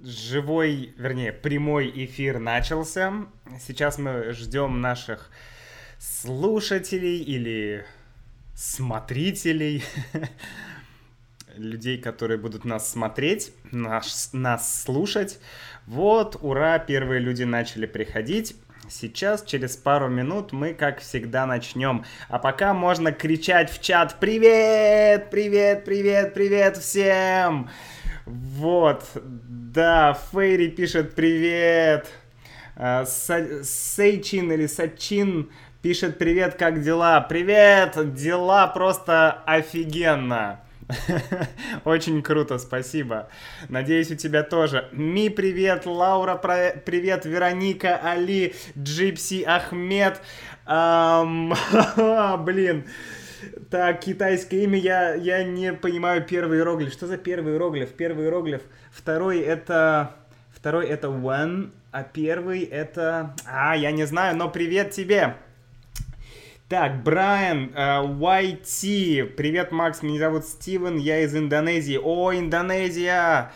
живой, вернее, прямой эфир начался. Сейчас мы ждем наших слушателей или смотрителей, людей, которые будут нас смотреть, нас, нас слушать. Вот, ура, первые люди начали приходить. Сейчас, через пару минут, мы, как всегда, начнем. А пока можно кричать в чат «Привет! Привет! Привет! Привет всем!» Вот, да, Фейри пишет «Привет!» а, Сейчин или Сачин пишет «Привет, как дела?» «Привет! Дела просто офигенно!» Очень круто, спасибо. Надеюсь, у тебя тоже. Ми, привет, Лаура, привет, Вероника, Али, Джипси, Ахмед. Эм, блин. Так, китайское имя, я, я не понимаю первый иероглиф. Что за первый иероглиф? Первый иероглиф. Второй это... Второй это when, а первый это... А, я не знаю, но привет тебе. Так, Брайан, YT, э, привет, Макс, меня зовут Стивен, я из Индонезии. О, Индонезия!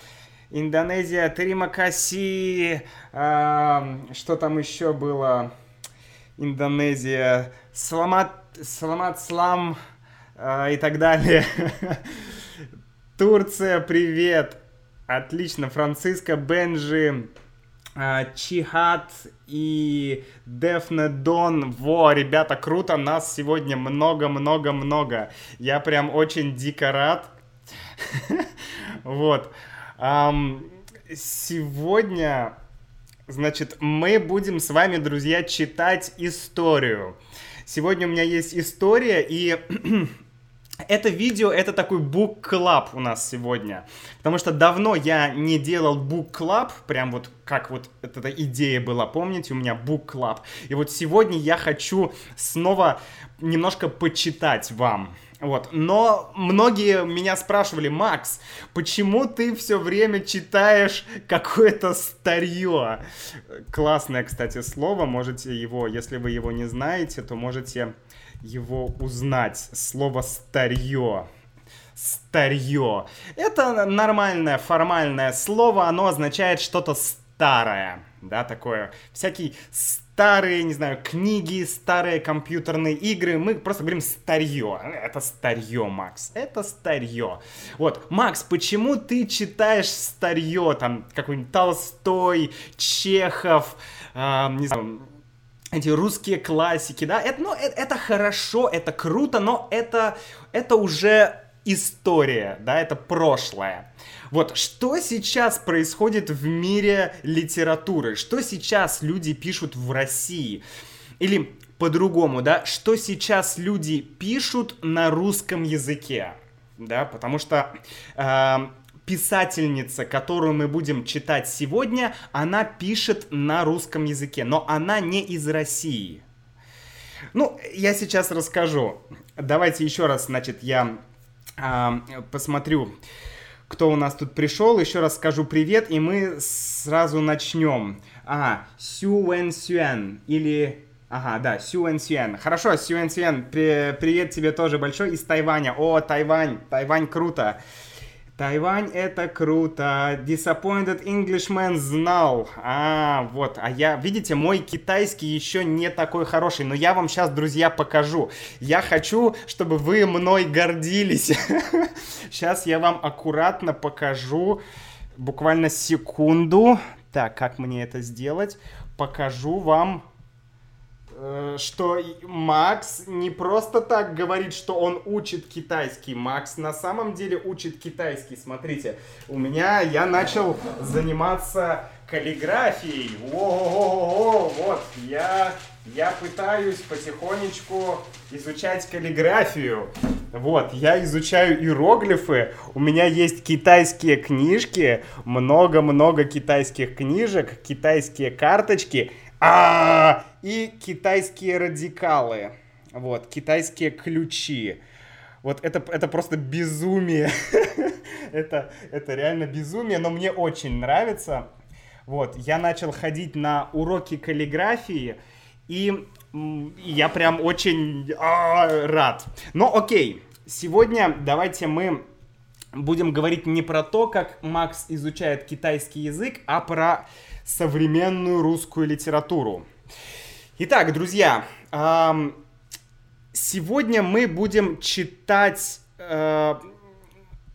Индонезия, Трима Каси, э, что там еще было? Индонезия, Саламат, Саламат Слам э, и так далее. Турция, привет! Отлично, Франциско, Бенжи, а, Чихат и Дефне Дон. Во, ребята, круто, нас сегодня много-много-много. Я прям очень дико рад. Вот. Сегодня, значит, мы будем с вами, друзья, читать историю. Сегодня у меня есть история, и это видео, это такой book club у нас сегодня. Потому что давно я не делал book club, прям вот как вот эта идея была, помните, у меня book club. И вот сегодня я хочу снова немножко почитать вам. Вот. Но многие меня спрашивали, Макс, почему ты все время читаешь какое-то старье? Классное, кстати, слово. Можете его, если вы его не знаете, то можете его узнать. Слово «старье». Старье. Это нормальное формальное слово, оно означает что-то старое, да, такое. Всякие старые, не знаю, книги, старые компьютерные игры, мы просто говорим старье. Это старье, Макс, это старье. Вот, Макс, почему ты читаешь старье, там, какой-нибудь Толстой, Чехов, э, не знаю, эти русские классики, да, это, ну, это, это хорошо, это круто, но это, это уже история, да, это прошлое. Вот, что сейчас происходит в мире литературы? Что сейчас люди пишут в России? Или по-другому, да, что сейчас люди пишут на русском языке? Да, потому что э, писательница, которую мы будем читать сегодня, она пишет на русском языке, но она не из России. Ну, я сейчас расскажу. Давайте еще раз, значит, я э, посмотрю, кто у нас тут пришел. Еще раз скажу привет, и мы сразу начнем. А, Сю Вэн Сюэн или Ага, да, Сюэн Сюэн. Хорошо, Сюэн Сюэн, при, привет тебе тоже большой из Тайваня. О, Тайвань, Тайвань круто. Тайвань это круто. Disappointed Englishman знал. А, вот. А я, видите, мой китайский еще не такой хороший. Но я вам сейчас, друзья, покажу. Я хочу, чтобы вы мной гордились. Сейчас я вам аккуратно покажу. Буквально секунду. Так, как мне это сделать? Покажу вам что Макс не просто так говорит, что он учит китайский. Макс на самом деле учит китайский. Смотрите, у меня я начал заниматься каллиграфией. О, вот я я пытаюсь потихонечку изучать каллиграфию. Вот, я изучаю иероглифы. У меня есть китайские книжки, много-много китайских книжек, китайские карточки. А, и китайские радикалы. Вот, китайские ключи. Вот это, это просто безумие. это, это реально безумие, но мне очень нравится. Вот, я начал ходить на уроки каллиграфии, и я прям очень а, рад. Но окей, сегодня давайте мы будем говорить не про то, как Макс изучает китайский язык, а про современную русскую литературу. Итак, друзья, сегодня мы будем читать э,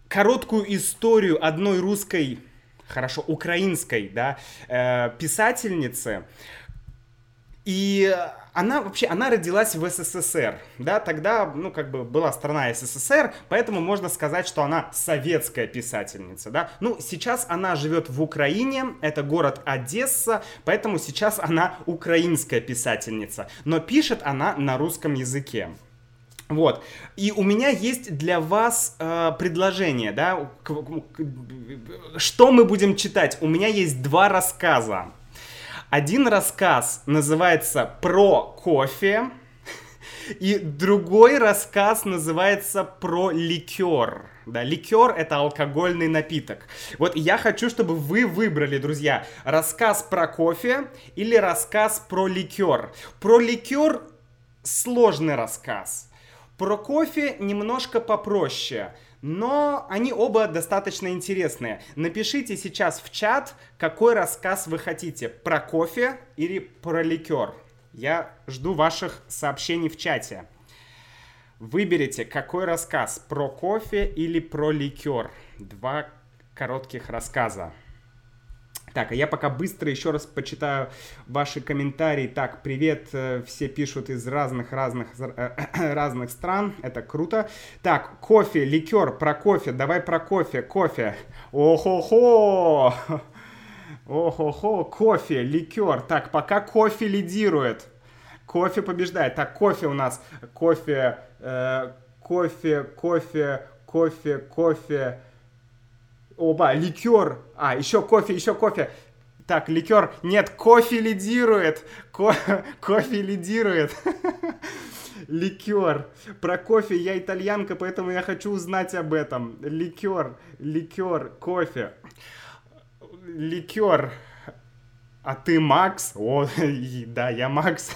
короткую историю одной русской, хорошо, украинской, да, э, писательницы. И она вообще, она родилась в СССР, да, тогда, ну, как бы была страна СССР, поэтому можно сказать, что она советская писательница, да. Ну, сейчас она живет в Украине, это город Одесса, поэтому сейчас она украинская писательница, но пишет она на русском языке. Вот. И у меня есть для вас э, предложение, да, что мы будем читать. У меня есть два рассказа. Один рассказ называется «Про кофе», и другой рассказ называется «Про ликер». Да, ликер — это алкогольный напиток. Вот я хочу, чтобы вы выбрали, друзья, рассказ про кофе или рассказ про ликер. Про ликер сложный рассказ. Про кофе немножко попроще но они оба достаточно интересные. Напишите сейчас в чат, какой рассказ вы хотите, про кофе или про ликер. Я жду ваших сообщений в чате. Выберите, какой рассказ, про кофе или про ликер. Два коротких рассказа. Так, а я пока быстро еще раз почитаю ваши комментарии. Так, привет, э, все пишут из разных-разных э, разных стран, это круто. Так, кофе, ликер, про кофе, давай про кофе, кофе. Охо-хо! Охо-хо, кофе, ликер. Так, пока кофе лидирует. Кофе побеждает. Так, кофе у нас, кофе, э, кофе, кофе, кофе, кофе. Оба, ликер. А, еще кофе, еще кофе. Так, ликер. Нет, кофе лидирует. Ко кофе лидирует. Ликер. Про кофе я итальянка, поэтому я хочу узнать об этом. Ликер, ликер, кофе. Ликер. А ты Макс? О, да, я Макс.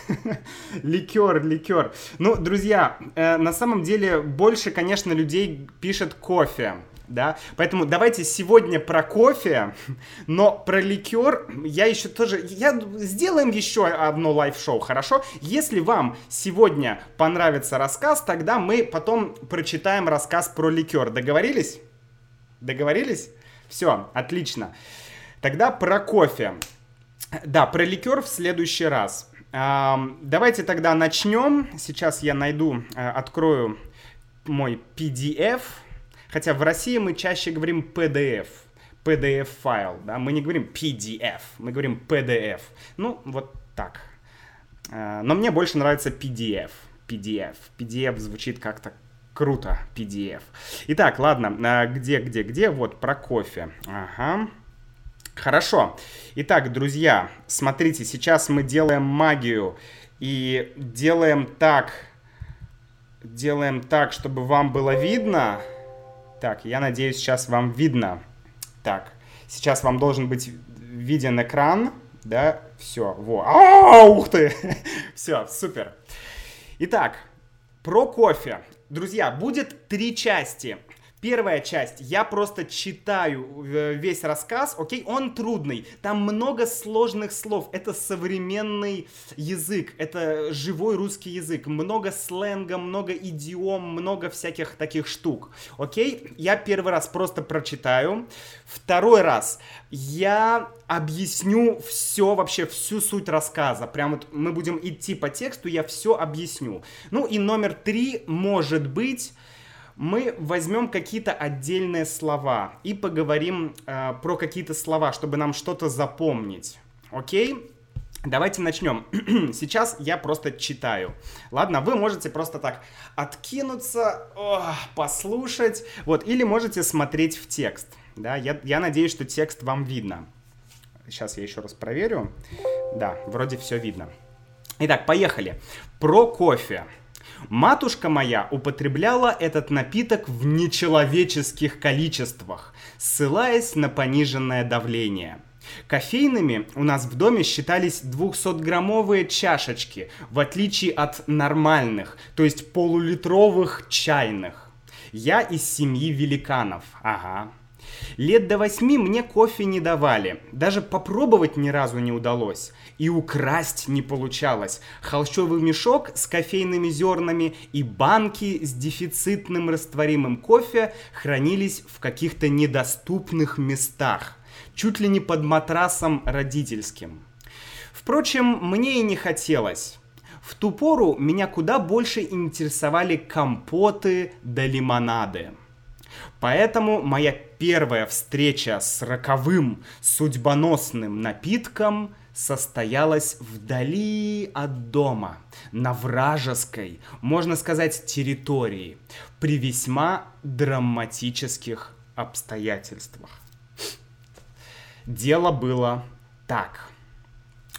ликер, ликер. Ну, друзья, э, на самом деле больше, конечно, людей пишет кофе да. Поэтому давайте сегодня про кофе, но про ликер я еще тоже... Я... Сделаем еще одно лайв-шоу, хорошо? Если вам сегодня понравится рассказ, тогда мы потом прочитаем рассказ про ликер. Договорились? Договорились? Все, отлично. Тогда про кофе. Да, про ликер в следующий раз. Давайте тогда начнем. Сейчас я найду, э, открою мой PDF. Хотя в России мы чаще говорим PDF, PDF-файл, да, мы не говорим PDF, мы говорим PDF. Ну, вот так. А, но мне больше нравится PDF, PDF. PDF звучит как-то круто, PDF. Итак, ладно, а, где, где, где? Вот, про кофе. Ага. Хорошо. Итак, друзья, смотрите, сейчас мы делаем магию и делаем так, делаем так, чтобы вам было видно. Так, я надеюсь, сейчас вам видно. Так, сейчас вам должен быть виден экран. Да, все, во. А, ух ты! все, супер. Итак, про кофе. Друзья, будет три части. Первая часть, я просто читаю э, весь рассказ, окей, он трудный, там много сложных слов, это современный язык, это живой русский язык, много сленга, много идиом, много всяких таких штук, окей, я первый раз просто прочитаю, второй раз. Я объясню все вообще, всю суть рассказа, прям вот мы будем идти по тексту, я все объясню, ну и номер три, может быть, мы возьмем какие-то отдельные слова и поговорим э, про какие-то слова, чтобы нам что-то запомнить. Окей? Давайте начнем. Сейчас я просто читаю. Ладно, вы можете просто так откинуться, о, послушать, вот, или можете смотреть в текст. Да, я, я надеюсь, что текст вам видно. Сейчас я еще раз проверю. Да, вроде все видно. Итак, поехали. Про кофе. Матушка моя употребляла этот напиток в нечеловеческих количествах, ссылаясь на пониженное давление. Кофейными у нас в доме считались 200-граммовые чашечки, в отличие от нормальных, то есть полулитровых чайных. Я из семьи великанов. Ага. Лет до восьми мне кофе не давали. Даже попробовать ни разу не удалось. И украсть не получалось. Холщовый мешок с кофейными зернами и банки с дефицитным растворимым кофе хранились в каких-то недоступных местах. Чуть ли не под матрасом родительским. Впрочем, мне и не хотелось. В ту пору меня куда больше интересовали компоты да лимонады. Поэтому моя первая встреча с роковым судьбоносным напитком состоялась вдали от дома, на вражеской, можно сказать, территории, при весьма драматических обстоятельствах. Дело было так.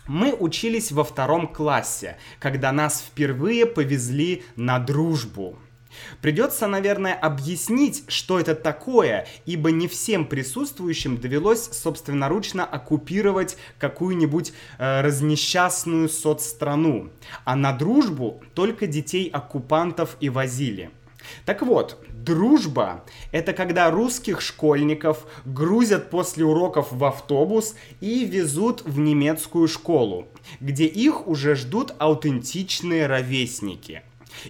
Мы учились во втором классе, когда нас впервые повезли на дружбу – Придется, наверное, объяснить, что это такое, ибо не всем присутствующим довелось собственноручно оккупировать какую-нибудь э, разнесчастную соцстрану, а на дружбу только детей оккупантов и возили. Так вот, дружба — это когда русских школьников грузят после уроков в автобус и везут в немецкую школу, где их уже ждут аутентичные ровесники.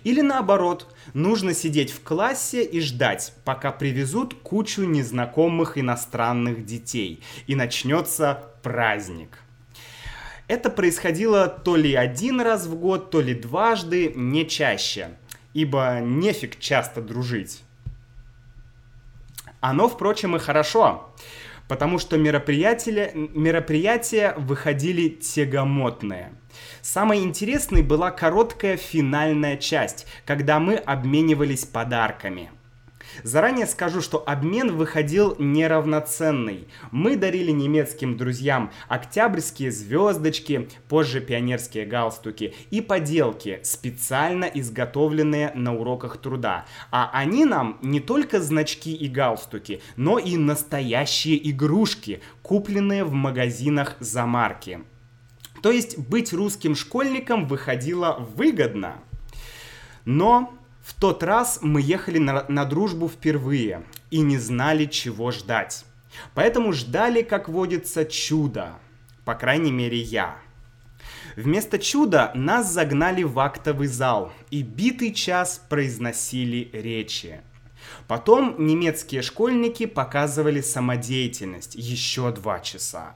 Или наоборот, нужно сидеть в классе и ждать, пока привезут кучу незнакомых иностранных детей, и начнется праздник. Это происходило то ли один раз в год, то ли дважды, не чаще, ибо нефиг часто дружить. Оно, впрочем, и хорошо, потому что мероприятия, мероприятия выходили тягомотные – Самой интересной была короткая финальная часть, когда мы обменивались подарками. Заранее скажу, что обмен выходил неравноценный. Мы дарили немецким друзьям октябрьские звездочки, позже пионерские галстуки и поделки, специально изготовленные на уроках труда. А они нам не только значки и галстуки, но и настоящие игрушки, купленные в магазинах за марки. То есть быть русским школьником выходило выгодно. Но в тот раз мы ехали на, на дружбу впервые и не знали, чего ждать. Поэтому ждали, как водится, чудо. По крайней мере, я. Вместо чуда нас загнали в актовый зал и битый час произносили речи. Потом немецкие школьники показывали самодеятельность еще два часа.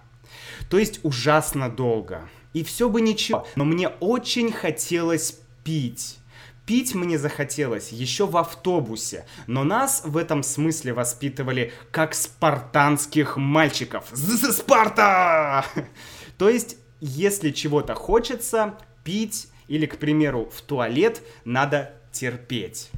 То есть ужасно долго. И все бы ничего. Но мне очень хотелось пить. Пить мне захотелось еще в автобусе, но нас в этом смысле воспитывали как спартанских мальчиков. Спарта! То есть, если чего-то хочется, пить или, к примеру, в туалет, надо терпеть.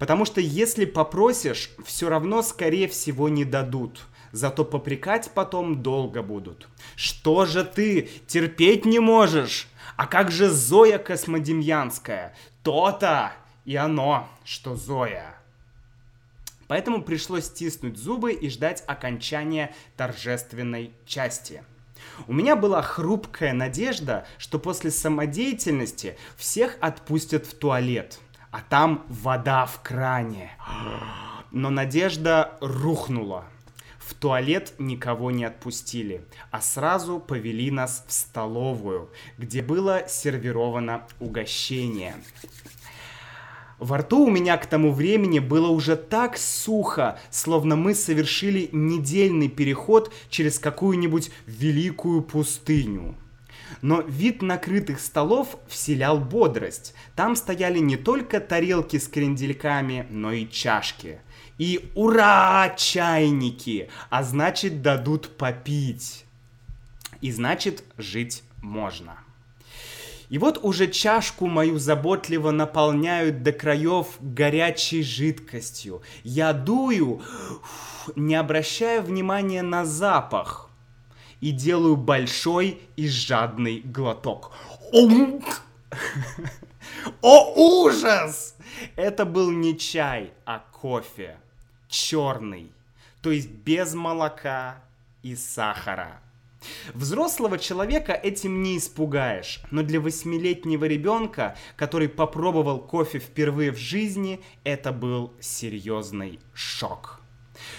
Потому что если попросишь, все равно, скорее всего, не дадут зато попрекать потом долго будут. Что же ты терпеть не можешь? А как же Зоя Космодемьянская? То-то и оно, что Зоя. Поэтому пришлось стиснуть зубы и ждать окончания торжественной части. У меня была хрупкая надежда, что после самодеятельности всех отпустят в туалет, а там вода в кране. Но надежда рухнула. Туалет никого не отпустили, а сразу повели нас в столовую, где было сервировано угощение. Во рту у меня к тому времени было уже так сухо, словно мы совершили недельный переход через какую-нибудь великую пустыню. Но вид накрытых столов вселял бодрость. Там стояли не только тарелки с крендельками, но и чашки – и ура, чайники! А значит, дадут попить. И значит, жить можно. И вот уже чашку мою заботливо наполняют до краев горячей жидкостью. Я дую, не обращая внимания на запах. И делаю большой и жадный глоток. О, ужас! Это был не чай, а кофе черный, то есть без молока и сахара. Взрослого человека этим не испугаешь, но для восьмилетнего ребенка, который попробовал кофе впервые в жизни, это был серьезный шок.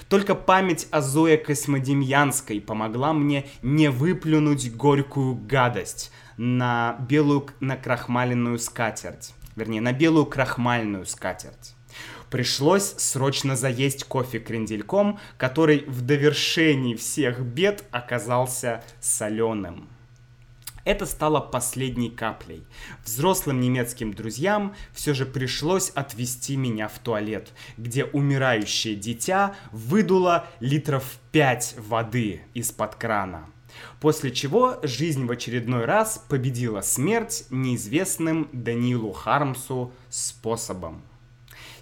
Только память о Зое Космодемьянской помогла мне не выплюнуть горькую гадость на белую накрахмаленную скатерть. Вернее, на белую крахмальную скатерть. Пришлось срочно заесть кофе крендельком, который в довершении всех бед оказался соленым. Это стало последней каплей. Взрослым немецким друзьям все же пришлось отвезти меня в туалет, где умирающее дитя выдуло литров 5 воды из-под крана. После чего жизнь в очередной раз победила смерть неизвестным Данилу Хармсу способом.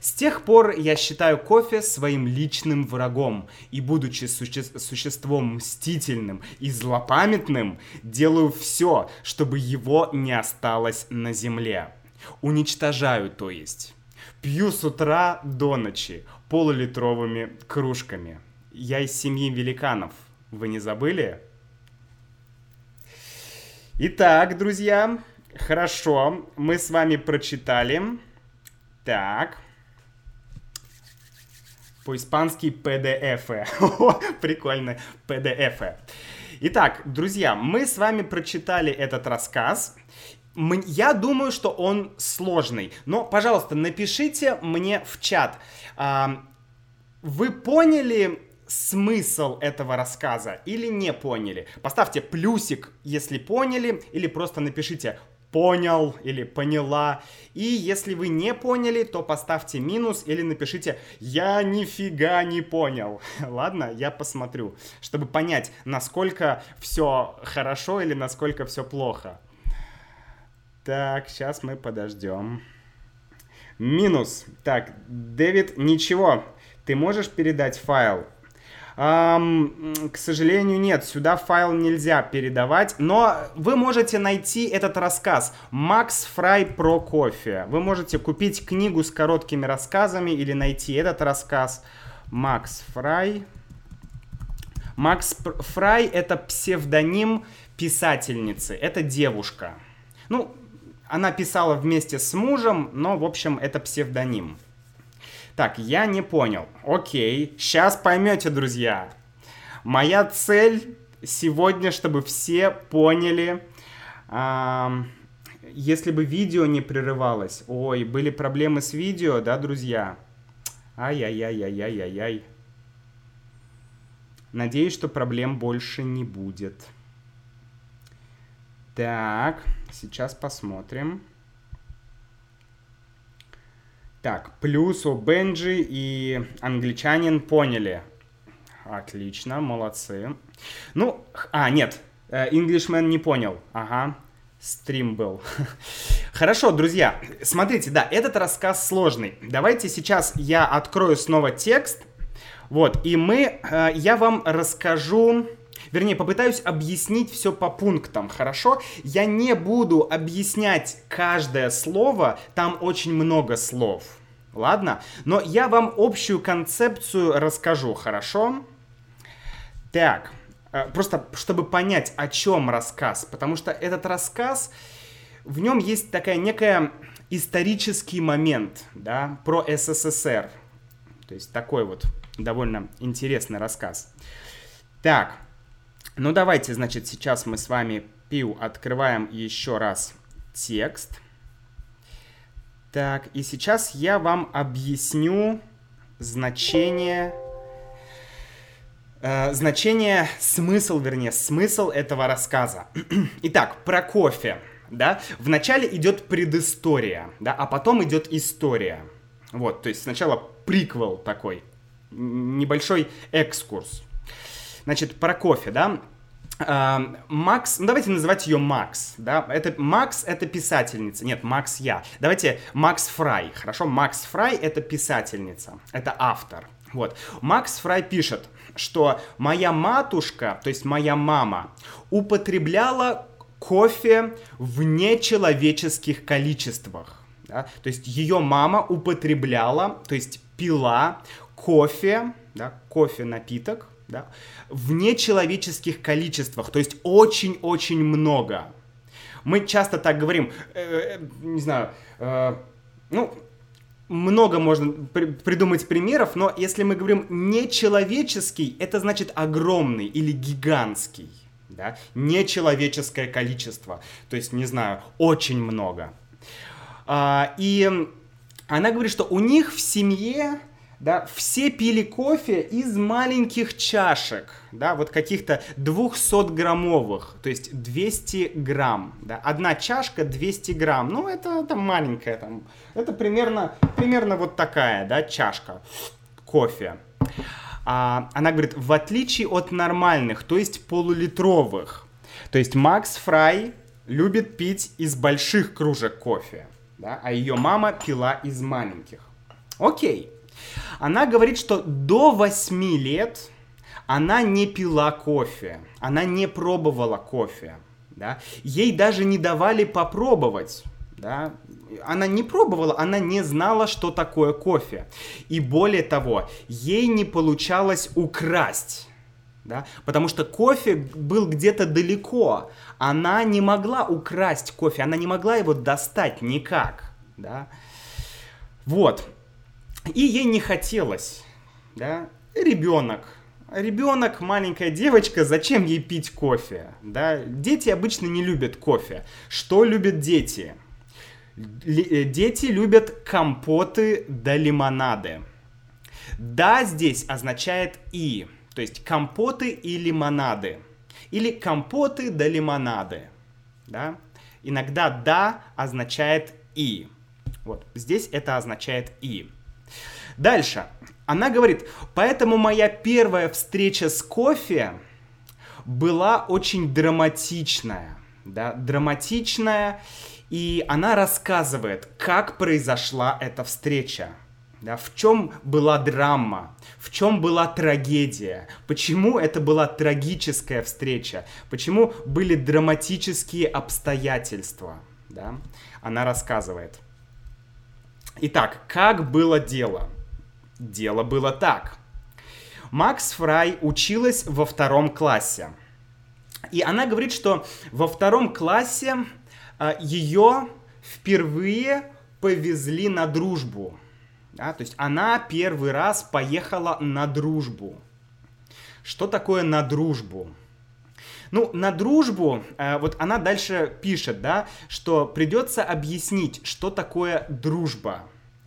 С тех пор я считаю кофе своим личным врагом, и будучи суще существом мстительным и злопамятным, делаю все, чтобы его не осталось на земле. Уничтожаю, то есть. Пью с утра до ночи полулитровыми кружками. Я из семьи великанов. Вы не забыли? Итак, друзья, хорошо, мы с вами прочитали. Так. По-испански PDF. Прикольно, PDF. Итак, друзья, мы с вами прочитали этот рассказ. Я думаю, что он сложный. Но, пожалуйста, напишите мне в чат. Вы поняли смысл этого рассказа или не поняли? Поставьте плюсик, если поняли, или просто напишите понял или поняла. И если вы не поняли, то поставьте минус или напишите «Я нифига не понял». Ладно, я посмотрю, чтобы понять, насколько все хорошо или насколько все плохо. Так, сейчас мы подождем. Минус. Так, Дэвид, ничего. Ты можешь передать файл? Um, к сожалению, нет, сюда файл нельзя передавать, но вы можете найти этот рассказ «Макс Фрай про кофе». Вы можете купить книгу с короткими рассказами или найти этот рассказ «Макс Фрай». Макс Фрай — это псевдоним писательницы, это девушка. Ну, она писала вместе с мужем, но, в общем, это псевдоним. Так, я не понял. Окей, сейчас поймете, друзья. Моя цель сегодня, чтобы все поняли, эм, если бы видео не прерывалось. Ой, были проблемы с видео, да, друзья? Ай-яй-яй-яй-яй-яй-яй. Надеюсь, что проблем больше не будет. Так, сейчас посмотрим. Так, плюс у Бенджи и англичанин поняли. Отлично, молодцы. Ну, а, нет, Englishman не понял. Ага, стрим был. Хорошо, друзья, смотрите, да, этот рассказ сложный. Давайте сейчас я открою снова текст. Вот, и мы, э, я вам расскажу Вернее, попытаюсь объяснить все по пунктам, хорошо? Я не буду объяснять каждое слово, там очень много слов. Ладно? Но я вам общую концепцию расскажу, хорошо? Так, э, просто чтобы понять, о чем рассказ. Потому что этот рассказ, в нем есть такая некая исторический момент, да, про СССР. То есть такой вот довольно интересный рассказ. Так, ну давайте, значит, сейчас мы с вами пиу открываем еще раз текст. Так, и сейчас я вам объясню значение э, значение, смысл, вернее, смысл этого рассказа. Итак, про кофе, да, вначале идет предыстория, да, а потом идет история. Вот, то есть сначала приквел такой, небольшой экскурс. Значит, про кофе, да. Макс, ну давайте называть ее Макс, да, это Макс это писательница, нет, Макс я, давайте Макс Фрай, хорошо, Макс Фрай это писательница, это автор, вот, Макс Фрай пишет, что моя матушка, то есть моя мама, употребляла кофе в нечеловеческих количествах, да, то есть ее мама употребляла, то есть пила кофе, да, кофе напиток, да, в нечеловеческих количествах, то есть очень-очень много. Мы часто так говорим, э, э, не знаю, э, ну, много можно при придумать примеров, но если мы говорим нечеловеческий, это значит огромный или гигантский. Да? Нечеловеческое количество. То есть, не знаю, очень много. А, и она говорит, что у них в семье да, все пили кофе из маленьких чашек, да, вот каких-то 200-граммовых, то есть 200 грамм, да, одна чашка 200 грамм, ну, это, это маленькая, там, это примерно, примерно вот такая, да, чашка кофе. А, она говорит, в отличие от нормальных, то есть полулитровых, то есть Макс Фрай любит пить из больших кружек кофе, да, а ее мама пила из маленьких. Окей. Она говорит, что до 8 лет она не пила кофе, она не пробовала кофе, да? ей даже не давали попробовать. Да? Она не пробовала, она не знала, что такое кофе. И более того, ей не получалось украсть. Да? Потому что кофе был где-то далеко. Она не могла украсть кофе, она не могла его достать никак. Да? Вот. И ей не хотелось, да, ребенок, ребенок, маленькая девочка, зачем ей пить кофе? Да? Дети обычно не любят кофе. Что любят дети? Э, дети любят компоты да лимонады. Да здесь означает и, то есть компоты и лимонады. Или компоты да лимонады. Да? Иногда да означает и. Вот здесь это означает и. Дальше. Она говорит, поэтому моя первая встреча с кофе была очень драматичная. Да, драматичная. И она рассказывает, как произошла эта встреча. Да, в чем была драма, в чем была трагедия, почему это была трагическая встреча, почему были драматические обстоятельства. Да? Она рассказывает. Итак, как было дело? Дело было так. Макс Фрай училась во втором классе. И она говорит, что во втором классе а, ее впервые повезли на дружбу. Да, то есть она первый раз поехала на дружбу. Что такое на дружбу? Ну, на дружбу, э, вот она дальше пишет, да, что придется объяснить, что такое дружба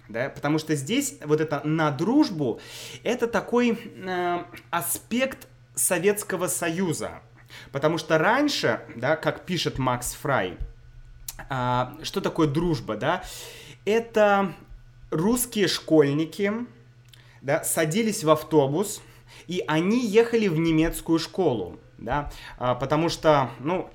да, потому что здесь вот это на дружбу, это такой э, аспект Советского Союза, потому что раньше, да, как пишет Макс Фрай, э, что такое дружба, да, это русские школьники, да, садились в автобус, и они ехали в немецкую школу, да, а, потому что, ну,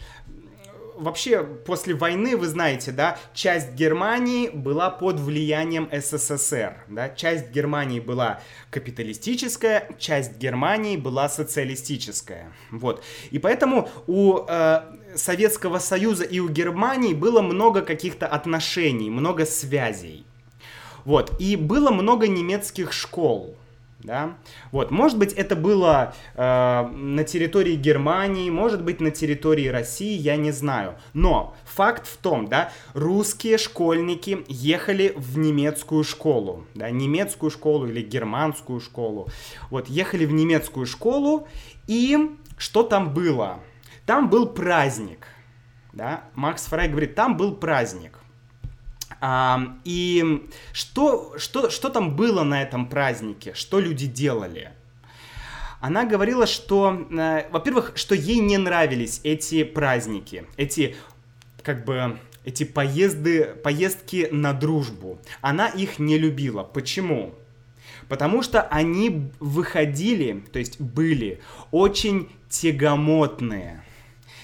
вообще после войны, вы знаете, да, часть Германии была под влиянием СССР, да, часть Германии была капиталистическая, часть Германии была социалистическая, вот. И поэтому у э, Советского Союза и у Германии было много каких-то отношений, много связей. Вот, и было много немецких школ, да, вот, может быть, это было э, на территории Германии, может быть, на территории России, я не знаю, но факт в том, да, русские школьники ехали в немецкую школу, да, немецкую школу или германскую школу, вот, ехали в немецкую школу, и что там было? Там был праздник, да, Макс Фрай говорит, там был праздник, а, и что, что, что там было на этом празднике? Что люди делали? Она говорила, что, э, во-первых, что ей не нравились эти праздники, эти, как бы, эти поезды, поездки на дружбу. Она их не любила. Почему? Потому что они выходили, то есть были очень тягомотные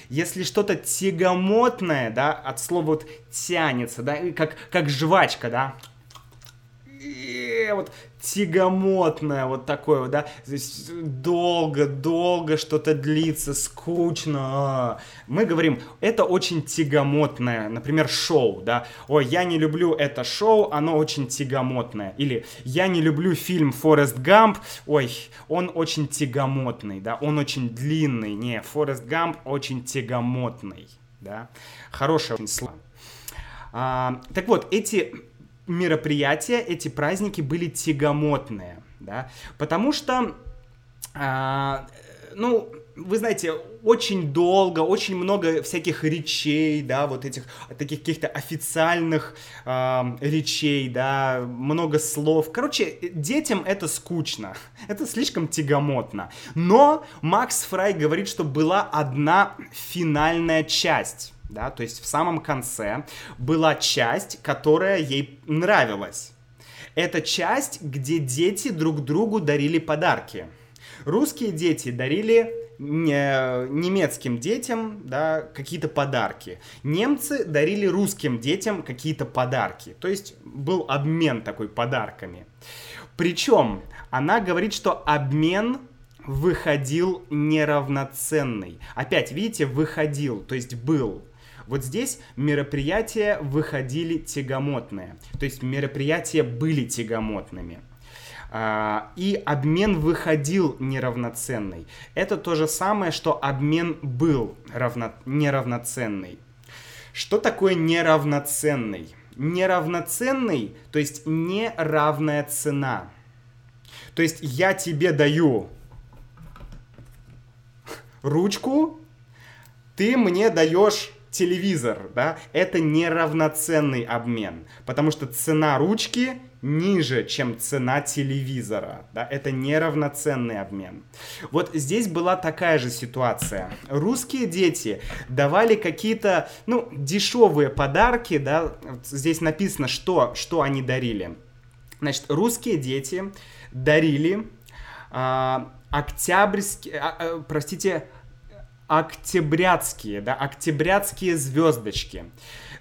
если что-то тягомотное, да, от слова вот тянется, да, как, как жвачка, да, э, вот тягомотное вот такое вот, да, то есть долго-долго что-то длится, скучно. Мы говорим, это очень тягомотное, например, шоу, да, ой, я не люблю это шоу, оно очень тягомотное. Или я не люблю фильм Форест Гамп, ой, он очень тягомотный, да, он очень длинный, не, Форест Гамп очень тягомотный, да, хорошее слово. А, так вот, эти мероприятия, эти праздники были тягомотные, да, потому что, а, ну, вы знаете, очень долго, очень много всяких речей, да, вот этих таких каких-то официальных э, речей, да, много слов. Короче, детям это скучно, это слишком тягомотно. Но Макс Фрай говорит, что была одна финальная часть да, то есть в самом конце была часть, которая ей нравилась. Это часть, где дети друг другу дарили подарки. Русские дети дарили немецким детям да, какие-то подарки. Немцы дарили русским детям какие-то подарки. То есть был обмен такой подарками. Причем она говорит, что обмен выходил неравноценный. Опять, видите, выходил, то есть был. Вот здесь мероприятия выходили тягомотные, то есть мероприятия были тягомотными. А, и обмен выходил неравноценный. Это то же самое, что обмен был равно... неравноценный. Что такое неравноценный? Неравноценный, то есть неравная цена. То есть я тебе даю ручку, ты мне даешь телевизор, да, это неравноценный обмен, потому что цена ручки ниже, чем цена телевизора, да, это неравноценный обмен. Вот здесь была такая же ситуация. Русские дети давали какие-то, ну, дешевые подарки, да, здесь написано, что, что они дарили. Значит, русские дети дарили а, октябрьские, а, а, простите, октябрятские, да, октябрятские звездочки.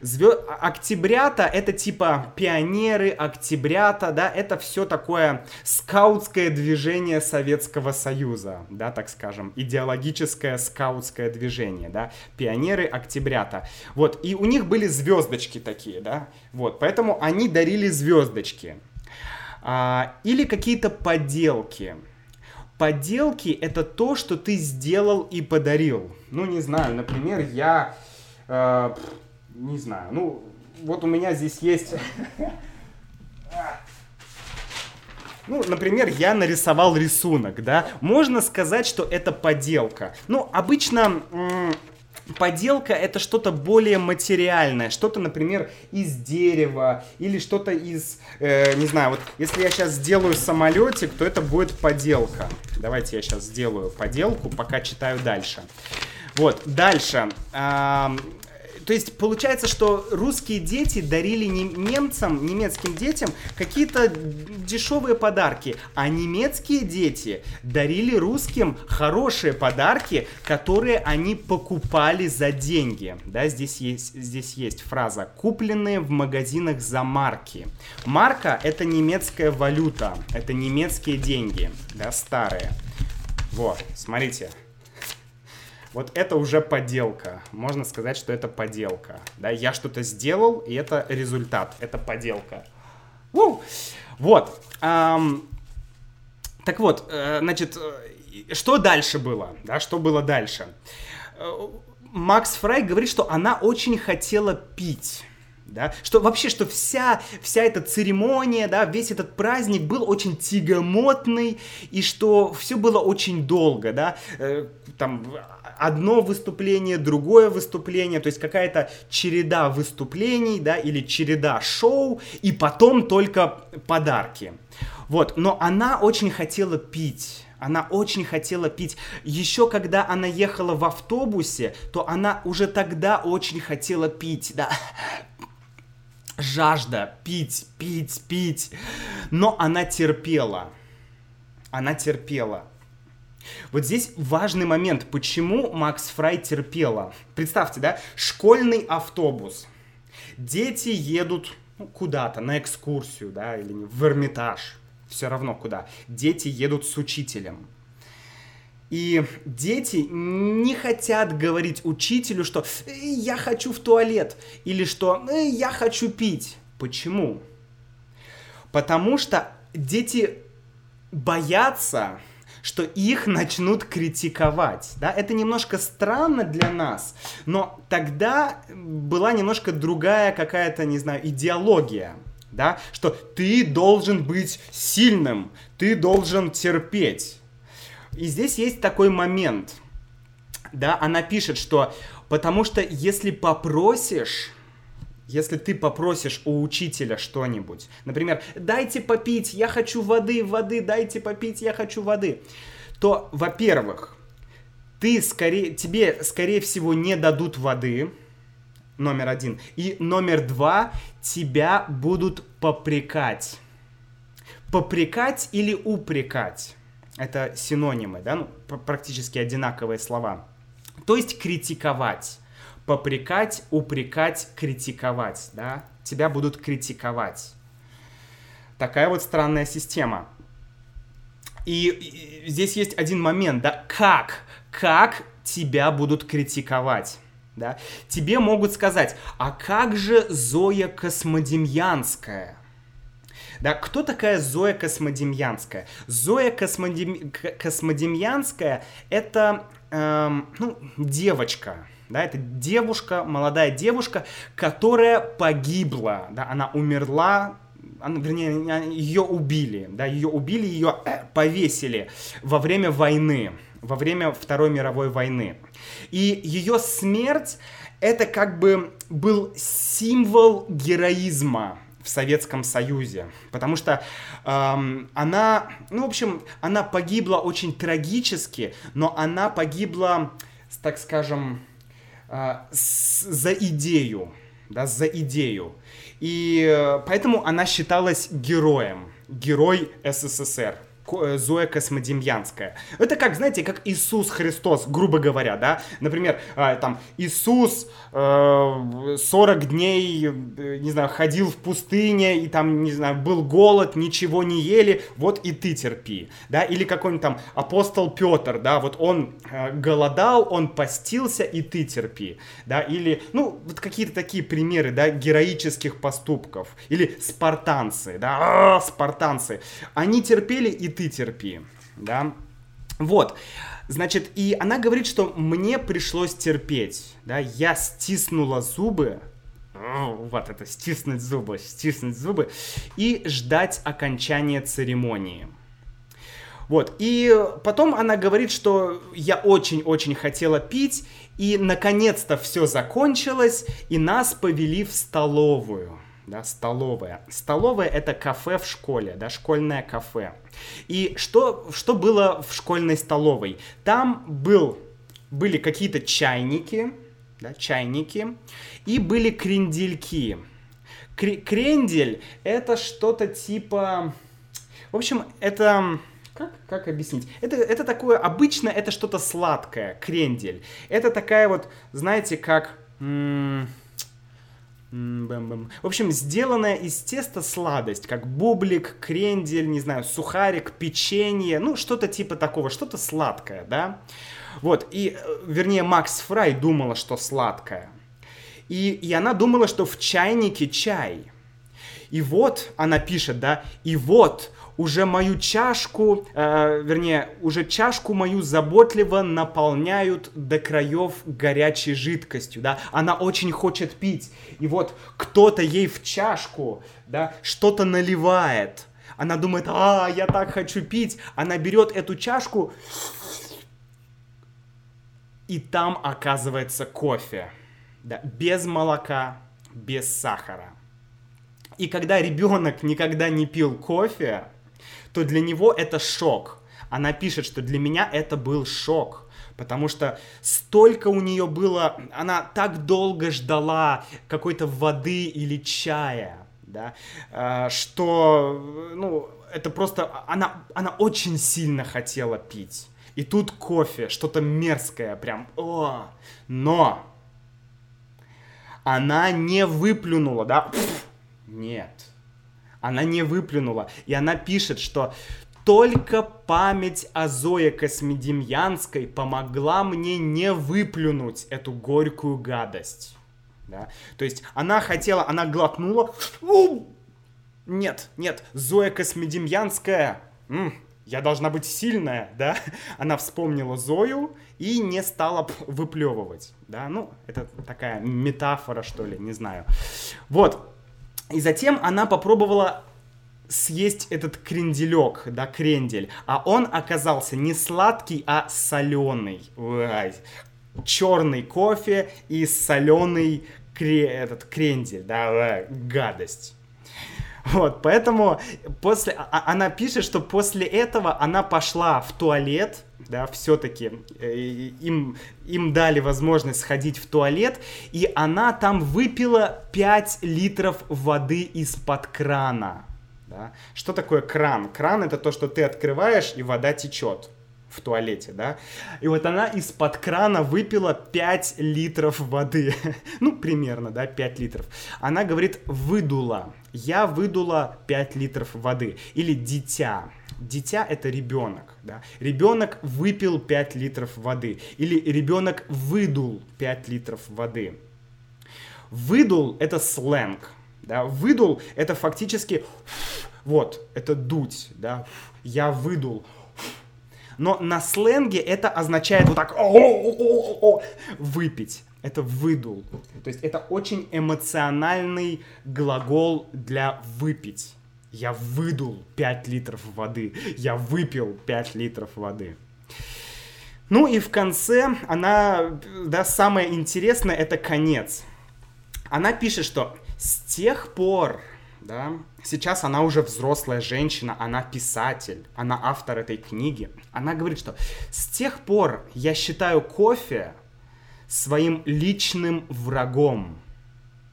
Звё... Октябрята это типа пионеры, октябрята, да, это все такое скаутское движение Советского Союза, да, так скажем, идеологическое скаутское движение, да, пионеры, октябрята. Вот, и у них были звездочки такие, да, вот, поэтому они дарили звездочки. А, или какие-то поделки. Поделки — это то, что ты сделал и подарил. Ну, не знаю, например, я... Э, не знаю, ну, вот у меня здесь есть... Ну, например, я нарисовал рисунок, да. Можно сказать, что это поделка. Ну, обычно Поделка это что-то более материальное, что-то, например, из дерева или что-то из, э, не знаю, вот если я сейчас сделаю самолетик, то это будет поделка. Давайте я сейчас сделаю поделку, пока читаю дальше. Вот, дальше. То есть получается, что русские дети дарили немцам, немецким детям какие-то дешевые подарки, а немецкие дети дарили русским хорошие подарки, которые они покупали за деньги. Да, здесь есть, здесь есть фраза «купленные в магазинах за марки». Марка — это немецкая валюта, это немецкие деньги, да, старые. Вот, смотрите, вот это уже поделка. Можно сказать, что это поделка. Да, я что-то сделал, и это результат, это поделка. У! Вот. Эм, так вот, э, значит, э, что дальше было? Да, что было дальше? Э, Макс Фрай говорит, что она очень хотела пить да, что вообще, что вся, вся эта церемония, да, весь этот праздник был очень тягомотный, и что все было очень долго, да, э, там одно выступление, другое выступление, то есть какая-то череда выступлений, да, или череда шоу, и потом только подарки. Вот, но она очень хотела пить. Она очень хотела пить. Еще когда она ехала в автобусе, то она уже тогда очень хотела пить, да жажда пить, пить, пить. Но она терпела. Она терпела. Вот здесь важный момент, почему Макс Фрай терпела. Представьте, да, школьный автобус. Дети едут ну, куда-то, на экскурсию, да, или в Эрмитаж, все равно куда. Дети едут с учителем. И дети не хотят говорить учителю, что «Э, «я хочу в туалет» или что «Э, «я хочу пить». Почему? Потому что дети боятся, что их начнут критиковать. Да? Это немножко странно для нас, но тогда была немножко другая какая-то, не знаю, идеология. Да? Что ты должен быть сильным, ты должен терпеть. И здесь есть такой момент. Да, она пишет, что потому что если попросишь, если ты попросишь у учителя что-нибудь, например, дайте попить, я хочу воды, воды, дайте попить, я хочу воды, то, во-первых, ты скорее, тебе, скорее всего, не дадут воды, номер один. И номер два, тебя будут попрекать. Попрекать или упрекать. Это синонимы, да, ну, практически одинаковые слова. То есть критиковать. Попрекать, упрекать, критиковать, да. Тебя будут критиковать. Такая вот странная система. И, здесь есть один момент, да, как, как тебя будут критиковать. Да? Тебе могут сказать, а как же Зоя Космодемьянская? Да, кто такая Зоя Космодемьянская? Зоя Космодем... Космодемьянская это эм, ну, девочка, да, это девушка, молодая девушка, которая погибла, да, она умерла, она, вернее, ее убили, да, ее убили, ее э, повесили во время войны, во время Второй мировой войны. И ее смерть это как бы был символ героизма, в Советском Союзе, потому что эм, она, ну, в общем, она погибла очень трагически, но она погибла, так скажем, с, за идею, да, за идею. И э, поэтому она считалась героем, герой СССР. Э, Зоя Космодемьянская. Это как, знаете, как Иисус Христос, грубо говоря, да? Например, а, там, Иисус 40 э, дней, э, не знаю, ходил в пустыне, и там, не знаю, был голод, ничего не ели, вот и ты терпи, да? Или какой-нибудь там апостол Петр, да, вот он голодал, он постился, и ты терпи, да? Или, ну, вот какие-то такие примеры, да, героических поступков. Или спартанцы, да, а, спартанцы. Они терпели, и ты терпи, да. Вот, значит, и она говорит, что мне пришлось терпеть, да, я стиснула зубы, вот это, стиснуть зубы, стиснуть зубы, и ждать окончания церемонии. Вот, и потом она говорит, что я очень-очень хотела пить, и наконец-то все закончилось, и нас повели в столовую да, столовая. Столовая это кафе в школе, да, школьное кафе. И что, что было в школьной столовой? Там был, были какие-то чайники, да, чайники, и были крендельки. Крендель это что-то типа... В общем, это... Как, как объяснить? Это, это такое, обычно это что-то сладкое, крендель. Это такая вот, знаете, как... М- Бэм-бэм. В общем, сделанная из теста сладость, как бублик, крендель, не знаю, сухарик, печенье, ну, что-то типа такого, что-то сладкое, да? Вот, и, э, вернее, Макс Фрай думала, что сладкое. И, и она думала, что в чайнике чай. И вот, она пишет, да, и вот уже мою чашку, э, вернее, уже чашку мою заботливо наполняют до краев горячей жидкостью, да, она очень хочет пить, и вот кто-то ей в чашку, да, что-то наливает, она думает, а, я так хочу пить, она берет эту чашку, и там оказывается кофе, да, без молока, без сахара. И когда ребенок никогда не пил кофе, то для него это шок. Она пишет, что для меня это был шок, потому что столько у нее было, она так долго ждала какой-то воды или чая, да, а, что, ну, это просто, она, она очень сильно хотела пить. И тут кофе, что-то мерзкое, прям, о, но она не выплюнула, да, Нет. Она не выплюнула. И она пишет, что только память о Зое Космедемьянской помогла мне не выплюнуть эту горькую гадость. Да? То есть она хотела, она глотнула. Нет, нет, Зоя Космедемьянская, м, я должна быть сильная, да? Она вспомнила Зою и не стала выплевывать, да? Ну, это такая метафора, что ли, не знаю. Вот. И затем она попробовала съесть этот кренделек, да, крендель, а он оказался не сладкий, а соленый. Ой, черный кофе и соленый кре, этот крендель, да, гадость. Вот, поэтому после, а, а, она пишет, что после этого она пошла в туалет, да, все-таки э, им, им дали возможность сходить в туалет, и она там выпила 5 литров воды из-под крана. Да? Что такое кран? Кран это то, что ты открываешь, и вода течет в туалете, да. И вот она из-под крана выпила 5 литров воды. ну, примерно, да, 5 литров. Она говорит, выдула. Я выдула 5 литров воды. Или дитя. Дитя это ребенок, да. Ребенок выпил 5 литров воды. Или ребенок выдул 5 литров воды. Выдул это сленг. Да, выдул это фактически вот, это дуть, да, я выдул, но на сленге это означает вот так выпить. Это выдул. То есть это очень эмоциональный глагол для выпить. Я выдул 5 литров воды. Я выпил 5 литров воды. Ну и в конце она, да, самое интересное это конец. Она пишет, что с тех пор, да, сейчас она уже взрослая женщина, она писатель, она автор этой книги. Она говорит, что с тех пор я считаю кофе своим личным врагом.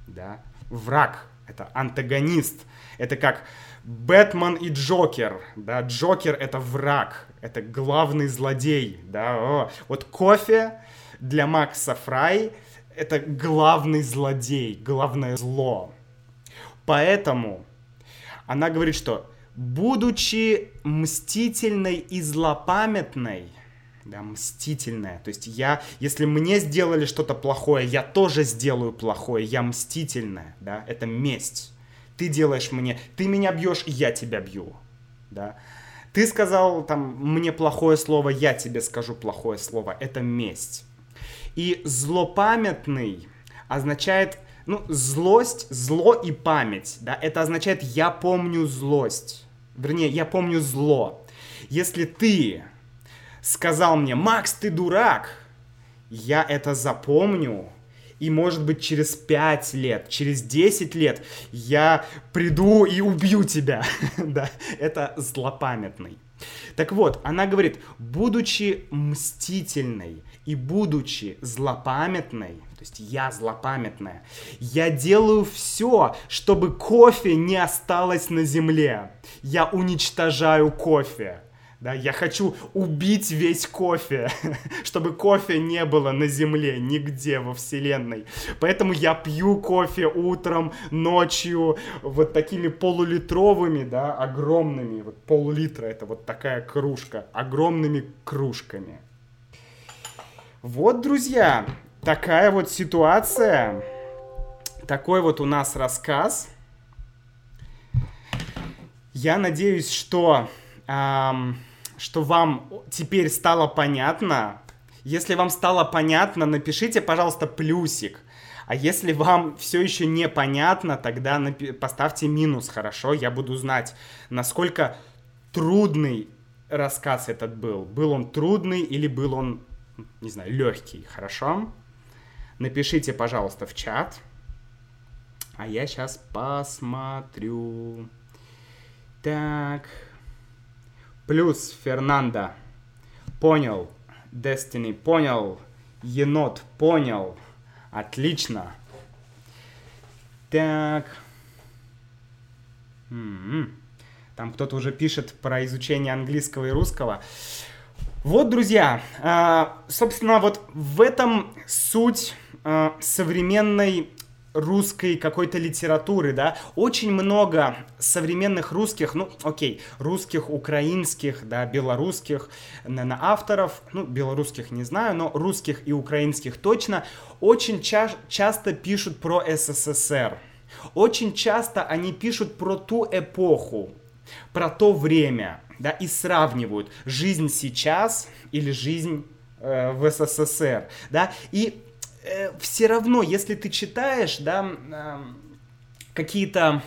Да? Враг — это антагонист. Это как Бэтмен и Джокер. Да? Джокер — это враг, это главный злодей. Да? О. Вот кофе для Макса Фрай — это главный злодей, главное зло. Поэтому она говорит, что будучи мстительной и злопамятной, да, мстительная. То есть я, если мне сделали что-то плохое, я тоже сделаю плохое, я мстительная, да, это месть. Ты делаешь мне, ты меня бьешь, я тебя бью, да. Ты сказал там мне плохое слово, я тебе скажу плохое слово, это месть. И злопамятный означает ну, злость, зло и память, да, это означает «я помню злость». Вернее, я помню зло. Если ты сказал мне «Макс, ты дурак», я это запомню, и, может быть, через 5 лет, через 10 лет я приду и убью тебя. да, это злопамятный. Так вот, она говорит, будучи мстительной и будучи злопамятной, то есть я злопамятная, я делаю все, чтобы кофе не осталось на земле. Я уничтожаю кофе. Да, я хочу убить весь кофе, чтобы кофе не было на земле, нигде во вселенной. Поэтому я пью кофе утром, ночью, вот такими полулитровыми, да, огромными, вот пол-литра, это вот такая кружка, огромными кружками. Вот, друзья, такая вот ситуация, такой вот у нас рассказ. Я надеюсь, что... Эм, что вам теперь стало понятно. Если вам стало понятно, напишите, пожалуйста, плюсик. А если вам все еще непонятно, тогда поставьте минус, хорошо? Я буду знать, насколько трудный рассказ этот был. Был он трудный или был он, не знаю, легкий, хорошо? Напишите, пожалуйста, в чат. А я сейчас посмотрю. Так. Плюс Фернандо. Понял. Destiny понял. Енот понял. Отлично. Так. М-м-м. Там кто-то уже пишет про изучение английского и русского. Вот, друзья, э, собственно, вот в этом суть э, современной русской какой-то литературы, да, очень много современных русских, ну, окей, русских, украинских, да, белорусских, наверное, авторов, ну, белорусских не знаю, но русских и украинских точно, очень ча часто пишут про СССР. Очень часто они пишут про ту эпоху, про то время, да, и сравнивают жизнь сейчас или жизнь э, в СССР, да, и э, все равно, если ты читаешь, да, э, какие-то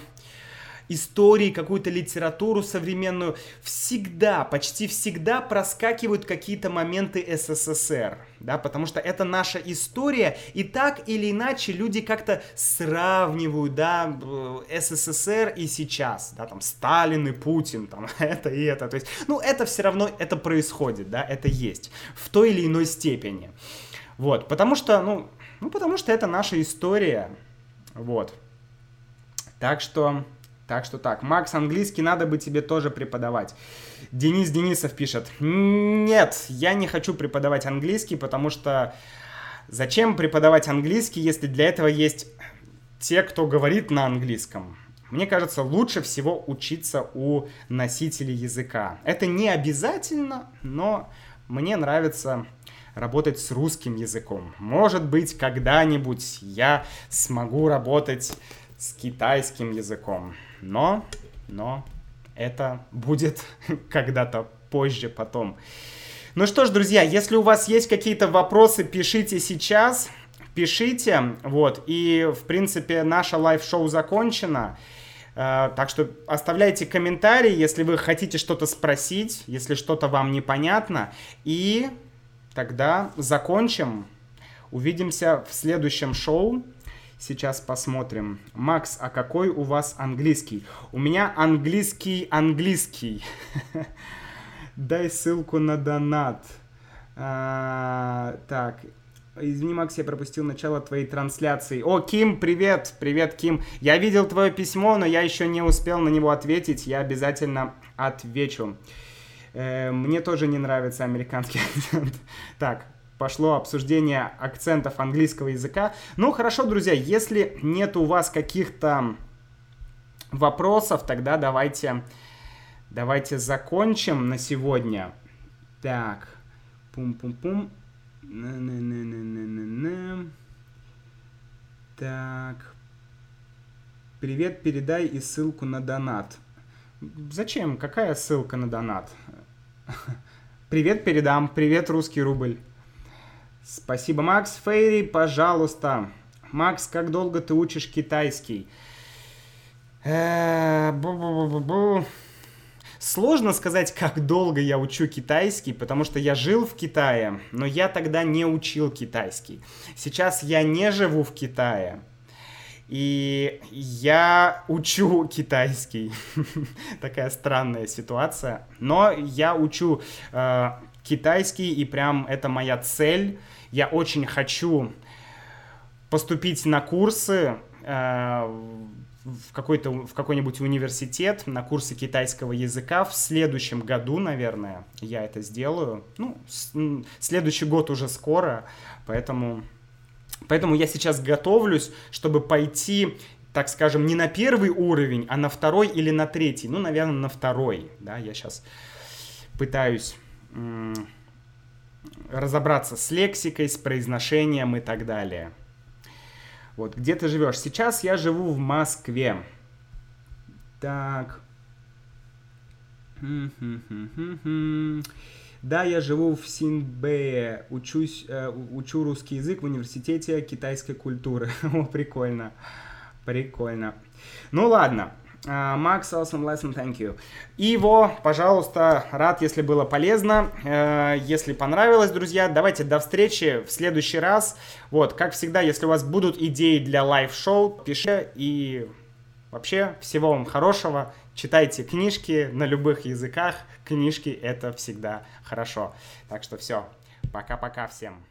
истории, какую-то литературу современную, всегда, почти всегда проскакивают какие-то моменты СССР, да, потому что это наша история, и так или иначе люди как-то сравнивают, да, СССР и сейчас, да, там, Сталин и Путин, там, это и это, то есть, ну, это все равно, это происходит, да, это есть, в той или иной степени, вот, потому что, ну, ну, потому что это наша история, вот, так что... Так что так, Макс, английский надо бы тебе тоже преподавать. Денис Денисов пишет, нет, я не хочу преподавать английский, потому что зачем преподавать английский, если для этого есть те, кто говорит на английском? Мне кажется, лучше всего учиться у носителей языка. Это не обязательно, но мне нравится работать с русским языком. Может быть, когда-нибудь я смогу работать с китайским языком. Но, но это будет когда-то позже, потом. Ну что ж, друзья, если у вас есть какие-то вопросы, пишите сейчас, пишите, вот, и, в принципе, наше лайв-шоу закончено, э, так что оставляйте комментарии, если вы хотите что-то спросить, если что-то вам непонятно, и тогда закончим, увидимся в следующем шоу, Сейчас посмотрим. Макс, а какой у вас английский? У меня английский английский. Дай ссылку на донат. А, так, Извини, Макс, я пропустил начало твоей трансляции. О, Ким, привет! Привет, Ким. Я видел твое письмо, но я еще не успел на него ответить. Я обязательно отвечу. Э, мне тоже не нравится американский акцент. Так, пошло обсуждение акцентов английского языка. Ну, хорошо, друзья, если нет у вас каких-то вопросов, тогда давайте, давайте закончим на сегодня. Так, пум-пум-пум. Так. Привет, передай и ссылку на донат. Зачем? Какая ссылка на донат? Привет передам. Привет, русский рубль. Спасибо, Макс. Фейри, пожалуйста. Макс, как долго ты учишь китайский? Э, Сложно сказать, как долго я учу китайский, потому что я жил в Китае, но я тогда не учил китайский. Сейчас я не живу в Китае, и я учу китайский. Такая странная ситуация. Но я учу э, китайский, и прям это моя цель я очень хочу поступить на курсы э, в какой-то в какой-нибудь университет на курсы китайского языка в следующем году, наверное, я это сделаю. Ну, с, следующий год уже скоро, поэтому поэтому я сейчас готовлюсь, чтобы пойти так скажем, не на первый уровень, а на второй или на третий. Ну, наверное, на второй. Да, я сейчас пытаюсь разобраться с лексикой, с произношением и так далее. Вот, где ты живешь? Сейчас я живу в Москве. Так. Да, я живу в Синбэе, учусь, э, учу русский язык в университете китайской культуры. О, прикольно, прикольно. Ну ладно, uh, awesome lesson, thank you. Иво, пожалуйста, рад, если было полезно. Э, если понравилось, друзья, давайте до встречи в следующий раз. Вот, как всегда, если у вас будут идеи для лайв-шоу, пишите. И вообще, всего вам хорошего. Читайте книжки на любых языках. Книжки — это всегда хорошо. Так что все, пока-пока всем.